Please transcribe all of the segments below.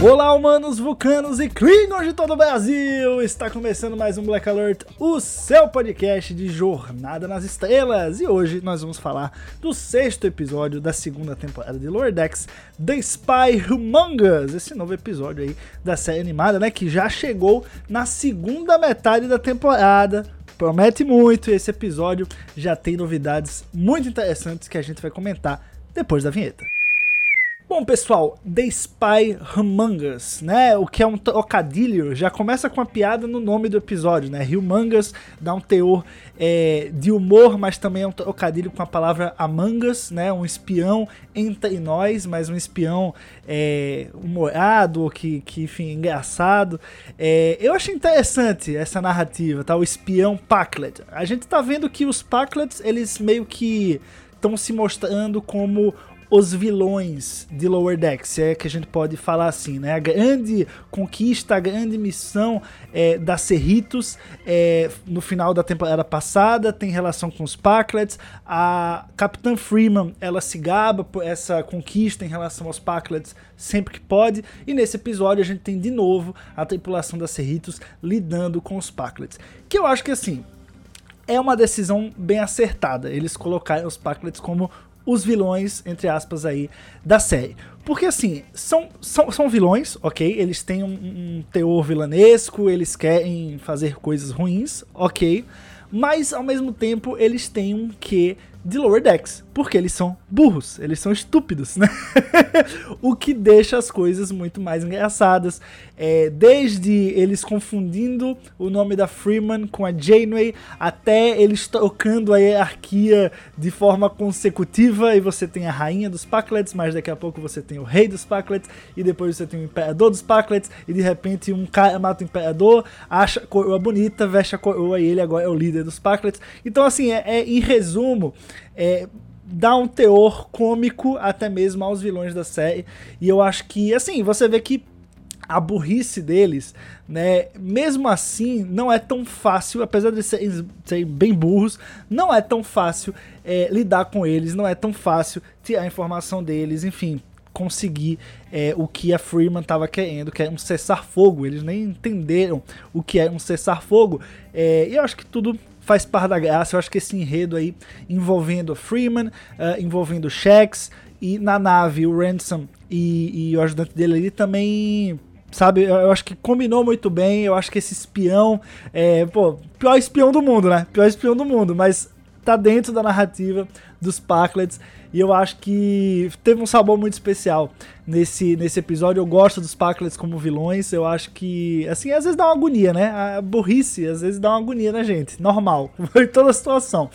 Olá, humanos, vulcanos e klingons de todo o Brasil! Está começando mais um Black Alert, o seu podcast de Jornada nas Estrelas. E hoje nós vamos falar do sexto episódio da segunda temporada de Lower Decks, The Spy Humongous, esse novo episódio aí da série animada, né, que já chegou na segunda metade da temporada. Promete muito, esse episódio já tem novidades muito interessantes que a gente vai comentar depois da vinheta. Bom, pessoal, The Spy Humongous, né? O que é um trocadilho, já começa com a piada no nome do episódio, né? Humongous dá um teor é, de humor, mas também é um trocadilho com a palavra Among Us, né? Um espião entre nós, mas um espião é, humorado, que, que, enfim, engraçado. É, eu achei interessante essa narrativa, tá? O espião Packlet. A gente tá vendo que os Packlets, eles meio que estão se mostrando como os vilões de Lower Decks, se é que a gente pode falar assim, né? A grande conquista, a grande missão é, da Cerritos é, no final da temporada passada tem relação com os Packlets. A Capitã Freeman, ela se gaba por essa conquista em relação aos Packlets sempre que pode. E nesse episódio a gente tem de novo a tripulação da Cerritos lidando com os Packlets. Que eu acho que assim, é uma decisão bem acertada. Eles colocarem os Packlets como os vilões, entre aspas, aí, da série. Porque, assim, são, são, são vilões, ok? Eles têm um, um teor vilanesco, eles querem fazer coisas ruins, ok? Mas, ao mesmo tempo, eles têm um quê de Lower Decks, porque eles são burros, eles são estúpidos, né? o que deixa as coisas muito mais engraçadas. É, desde eles confundindo o nome da Freeman com a Janeway, até eles trocando a hierarquia de forma consecutiva, e você tem a rainha dos Packlets, mas daqui a pouco você tem o rei dos Packlets, e depois você tem o imperador dos Packlets, e de repente um cara mata o imperador, acha a coroa bonita, veste a coroa, e ele agora é o líder dos Packlets. Então, assim, é, é em resumo, é, dá um teor cômico até mesmo aos vilões da série. E eu acho que, assim, você vê que a burrice deles, né, mesmo assim, não é tão fácil, apesar de serem, serem bem burros, não é tão fácil é, lidar com eles, não é tão fácil tirar a informação deles, enfim, conseguir é, o que a Freeman estava querendo, que é um cessar-fogo. Eles nem entenderam o que é um cessar-fogo. É, e eu acho que tudo faz parte da graça. Eu acho que esse enredo aí envolvendo Freeman, uh, envolvendo Shax e na nave o Ransom e, e o ajudante dele ali também sabe? Eu acho que combinou muito bem. Eu acho que esse espião é, pô, pior espião do mundo, né? Pior espião do mundo, mas tá dentro da narrativa dos Packlets e eu acho que teve um sabor muito especial nesse, nesse episódio. Eu gosto dos Packlets como vilões. Eu acho que, assim, às vezes dá uma agonia, né? A burrice às vezes dá uma agonia na gente. Normal, em toda situação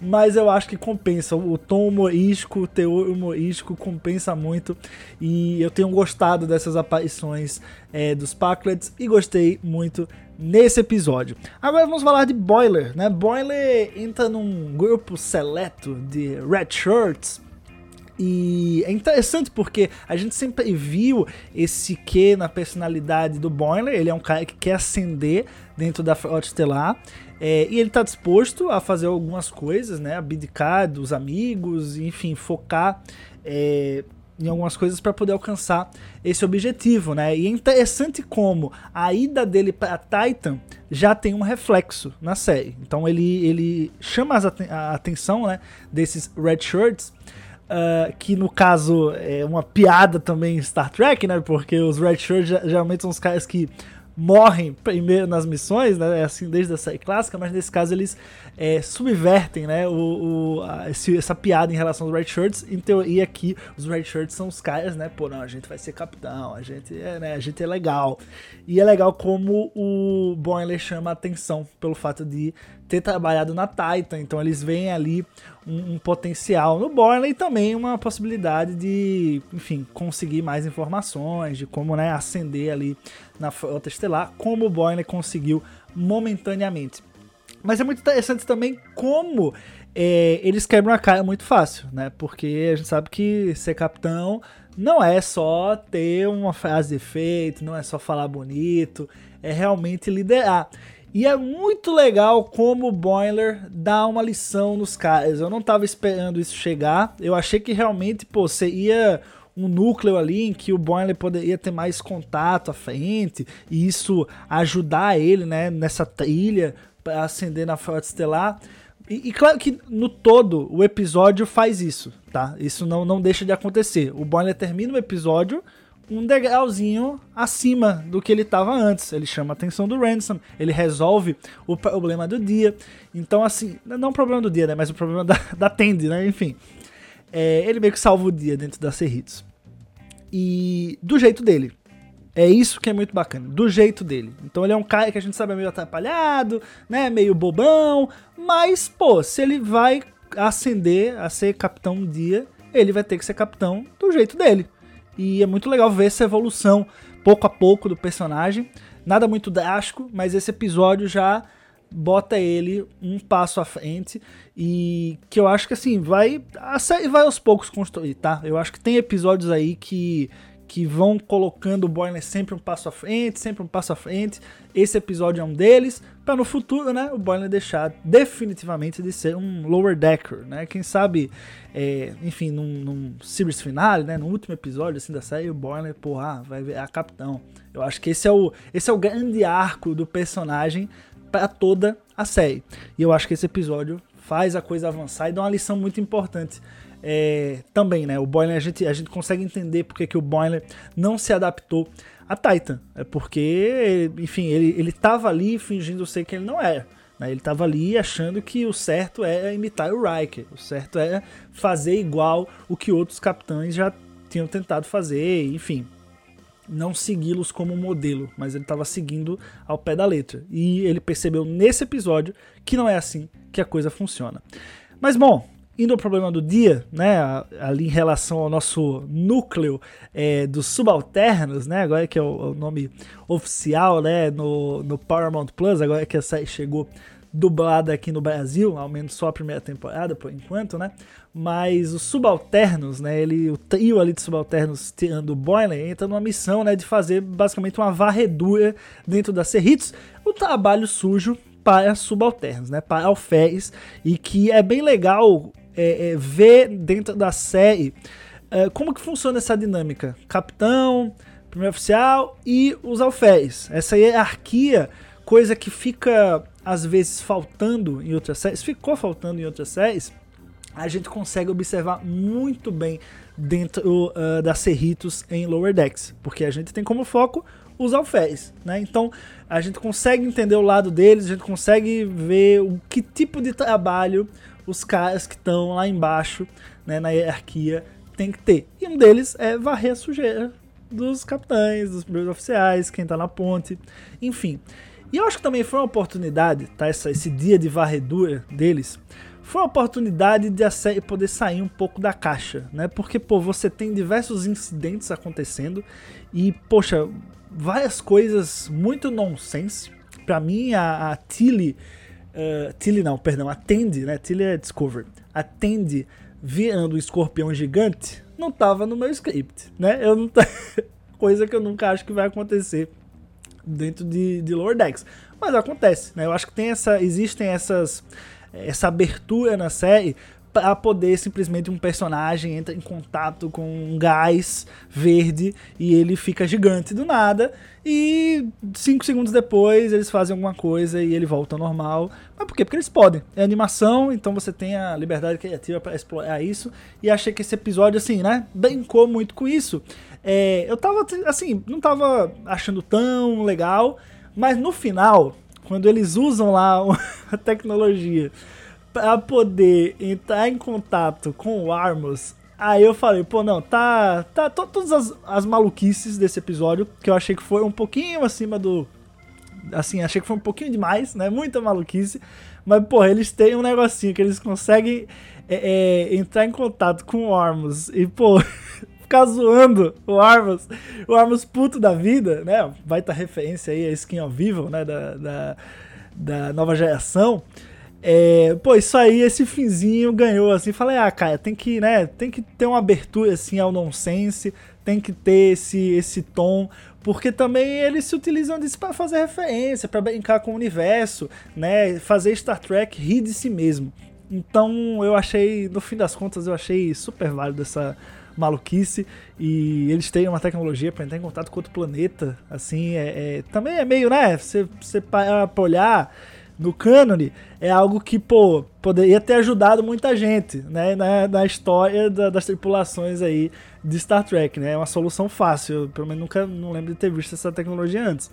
mas eu acho que compensa. O tom humorístico, o teor humorístico compensa muito. E eu tenho gostado dessas aparições é, dos Packlets e gostei muito nesse episódio. Agora vamos falar de Boiler, né? Boiler entra num grupo seleto de Red Shirts. E é interessante porque a gente sempre viu esse que na personalidade do Boiler. Ele é um cara que quer ascender dentro da Frota Estelar. É, e ele está disposto a fazer algumas coisas, né? Abdicar dos amigos, enfim, focar é, em algumas coisas para poder alcançar esse objetivo, né? E é interessante como a ida dele para Titan já tem um reflexo na série. Então ele, ele chama a atenção, né? Desses red shirts. Uh, que no caso é uma piada também em Star Trek, né? Porque os red shirts geralmente são os caras que morrem primeiro nas missões, né? É assim desde a série clássica, mas nesse caso eles é, subvertem, né? O, o a, esse, essa piada em relação aos Red Shirts. Em teoria aqui, os Red Shirts são os caras, né? Pô, não, a gente vai ser capitão, a gente é, né? A gente é legal. E é legal como o Boimler chama a atenção pelo fato de ter trabalhado na Titan. Então eles veem ali um, um potencial no Boimler e também uma possibilidade de, enfim, conseguir mais informações de como, né? Ascender ali na frota estelar, como o Boimler conseguiu momentaneamente. Mas é muito interessante também como é, eles quebram a cara muito fácil, né? Porque a gente sabe que ser capitão não é só ter uma frase de efeito, não é só falar bonito, é realmente liderar. E é muito legal como o Boiler dá uma lição nos caras. Eu não tava esperando isso chegar. Eu achei que realmente, pô, você ia um núcleo ali em que o Boiler poderia ter mais contato à frente e isso ajudar ele, né, nessa trilha para ascender na Frota Estelar. E, e, claro que no todo o episódio faz isso, tá? Isso não, não deixa de acontecer. O Boiler termina o episódio um degrauzinho acima do que ele estava antes. Ele chama a atenção do Ransom, ele resolve o problema do dia. Então, assim, não o problema do dia, né? Mas o problema da, da Tende, né? Enfim. É, ele meio que salva o dia dentro da Serritos. E do jeito dele. É isso que é muito bacana, do jeito dele. Então ele é um cara que a gente sabe é meio atrapalhado, né, meio bobão, mas pô, se ele vai ascender a ser capitão um dia, ele vai ter que ser capitão do jeito dele. E é muito legal ver essa evolução pouco a pouco do personagem. Nada muito drástico, mas esse episódio já bota ele um passo à frente e que eu acho que assim vai a série vai aos poucos construir, tá? Eu acho que tem episódios aí que que vão colocando o Boiler sempre um passo à frente, sempre um passo à frente. Esse episódio é um deles, para no futuro, né, o Boiler deixar definitivamente de ser um lower decker, né? Quem sabe, é, enfim, num, num series finale, né, no último episódio assim da série, o Boiler, porra, vai ver a capitão. Eu acho que esse é o esse é o grande arco do personagem para toda a série. E eu acho que esse episódio faz a coisa avançar e dá uma lição muito importante é, também, né? O Boiler, a gente, a gente consegue entender porque que o Boiler não se adaptou a Titan. É porque, enfim, ele, ele tava ali fingindo ser que ele não era. Né? Ele tava ali achando que o certo é imitar o Riker. O certo é fazer igual o que outros capitães já tinham tentado fazer, enfim não segui-los como modelo, mas ele estava seguindo ao pé da letra. E ele percebeu nesse episódio que não é assim que a coisa funciona. Mas bom, indo ao problema do dia, né, ali em relação ao nosso núcleo é, dos subalternos, né, agora que é o, o, nome oficial, né, no, no Paramount Plus, agora que a série chegou dublada aqui no Brasil, ao menos só a primeira temporada por enquanto, né? Mas os subalternos, né? Ele, o trio ali de subalternos tirando o Boiler entra numa missão, né? De fazer basicamente uma varredura dentro da Cerritos, o trabalho sujo para subalternos, né? Para alferes e que é bem legal é, é, ver dentro da série é, como que funciona essa dinâmica, capitão, primeiro oficial e os alferes. Essa hierarquia, coisa que fica às vezes faltando em outras séries, ficou faltando em outras séries, a gente consegue observar muito bem dentro uh, da Cerritos em Lower Decks, porque a gente tem como foco os alferes, né? Então a gente consegue entender o lado deles, a gente consegue ver o que tipo de trabalho os caras que estão lá embaixo, né, na hierarquia, tem que ter. E um deles é varrer a sujeira dos capitães, dos primeiros oficiais, quem tá na ponte, enfim. E eu acho que também foi uma oportunidade, tá? Essa, esse dia de varredura deles. Foi uma oportunidade de poder sair um pouco da caixa, né? Porque, pô, você tem diversos incidentes acontecendo e, poxa, várias coisas muito nonsense. Pra mim, a, a Tilly. Uh, Tilly não, perdão, a Tandy, né? Tilly é Discovery. A Tandy virando um escorpião gigante não tava no meu script, né? Eu não. Coisa que eu nunca acho que vai acontecer dentro de, de Lower Decks. Mas acontece, né? Eu acho que tem essa, existem essas, essa abertura na série para poder simplesmente um personagem entra em contato com um gás verde e ele fica gigante do nada e cinco segundos depois eles fazem alguma coisa e ele volta ao normal. Mas por quê? Porque eles podem. É animação, então você tem a liberdade criativa para explorar isso. E achei que esse episódio, assim, né, brincou muito com isso. É, eu tava, assim, não tava achando tão legal, Mas no final, quando eles usam lá a tecnologia para poder entrar em contato com o Armos, aí eu falei, pô, não, tá, tá to- todas as, as maluquices desse episódio, que eu achei que foi um pouquinho acima do, assim, achei que foi um pouquinho demais, né, muita maluquice, mas, pô, eles têm um negocinho que eles conseguem é, é, entrar em contato com o Armos e, pô, ficar zoando o Armos, o Armos puto da vida, né? Vai estar referência aí a Skin of Evil, né? Da, da, da nova geração. É, pô, isso aí, esse finzinho ganhou, assim, falei, ah, cara, tem que, né, tem que ter uma abertura, assim, ao nonsense, tem que ter esse, esse tom, porque também eles se utilizam disso para fazer referência, para brincar com o universo, né, fazer Star Trek rir de si mesmo. Então, eu achei, no fim das contas, eu achei super válido essa maluquice e eles têm uma tecnologia para entrar em contato com outro planeta, assim, é, é- também é meio, né, você, você para olhar no cânone, é algo que, pô, poderia ter ajudado muita gente, né, na, na história da- das tripulações aí de Star Trek, né, é uma solução fácil, eu, pelo menos nunca, não lembro de ter visto essa tecnologia antes.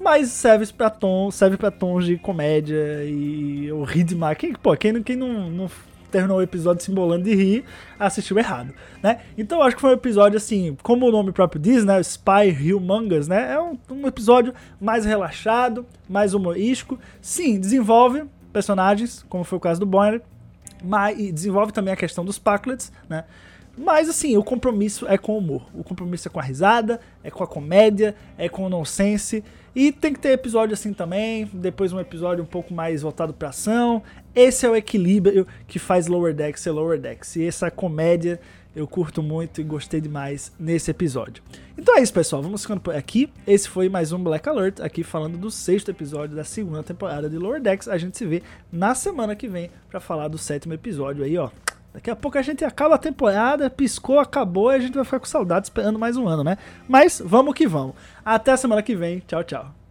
Mas serve pra tom, serve para tons de comédia e o rir demais. Quem, pô, quem, quem não, não terminou o episódio se embolando de rir, assistiu errado, né? Então acho que foi um episódio assim, como o nome próprio diz, né? Spy Humongous, né? É um, um episódio mais relaxado, mais humorístico. Sim, desenvolve personagens, como foi o caso do Boiler, mas e desenvolve também a questão dos Packlets, né? Mas assim, o compromisso é com o humor. O compromisso é com a risada, é com a comédia, é com o nonsense. E tem que ter episódio assim também. Depois um episódio um pouco mais voltado pra ação. Esse é o equilíbrio que faz Lower Decks ser Lower Decks. E essa comédia eu curto muito e gostei demais nesse episódio. Então é isso, pessoal. Vamos ficando por aqui. Esse foi mais um Black Alert, aqui falando do sexto episódio da segunda temporada de Lower Decks. A gente se vê na semana que vem pra falar do sétimo episódio aí, ó. Daqui a pouco a gente acaba a temporada, piscou, acabou e a gente vai ficar com saudade esperando mais um ano, né? Mas vamos que vamos. Até a semana que vem. Tchau, tchau.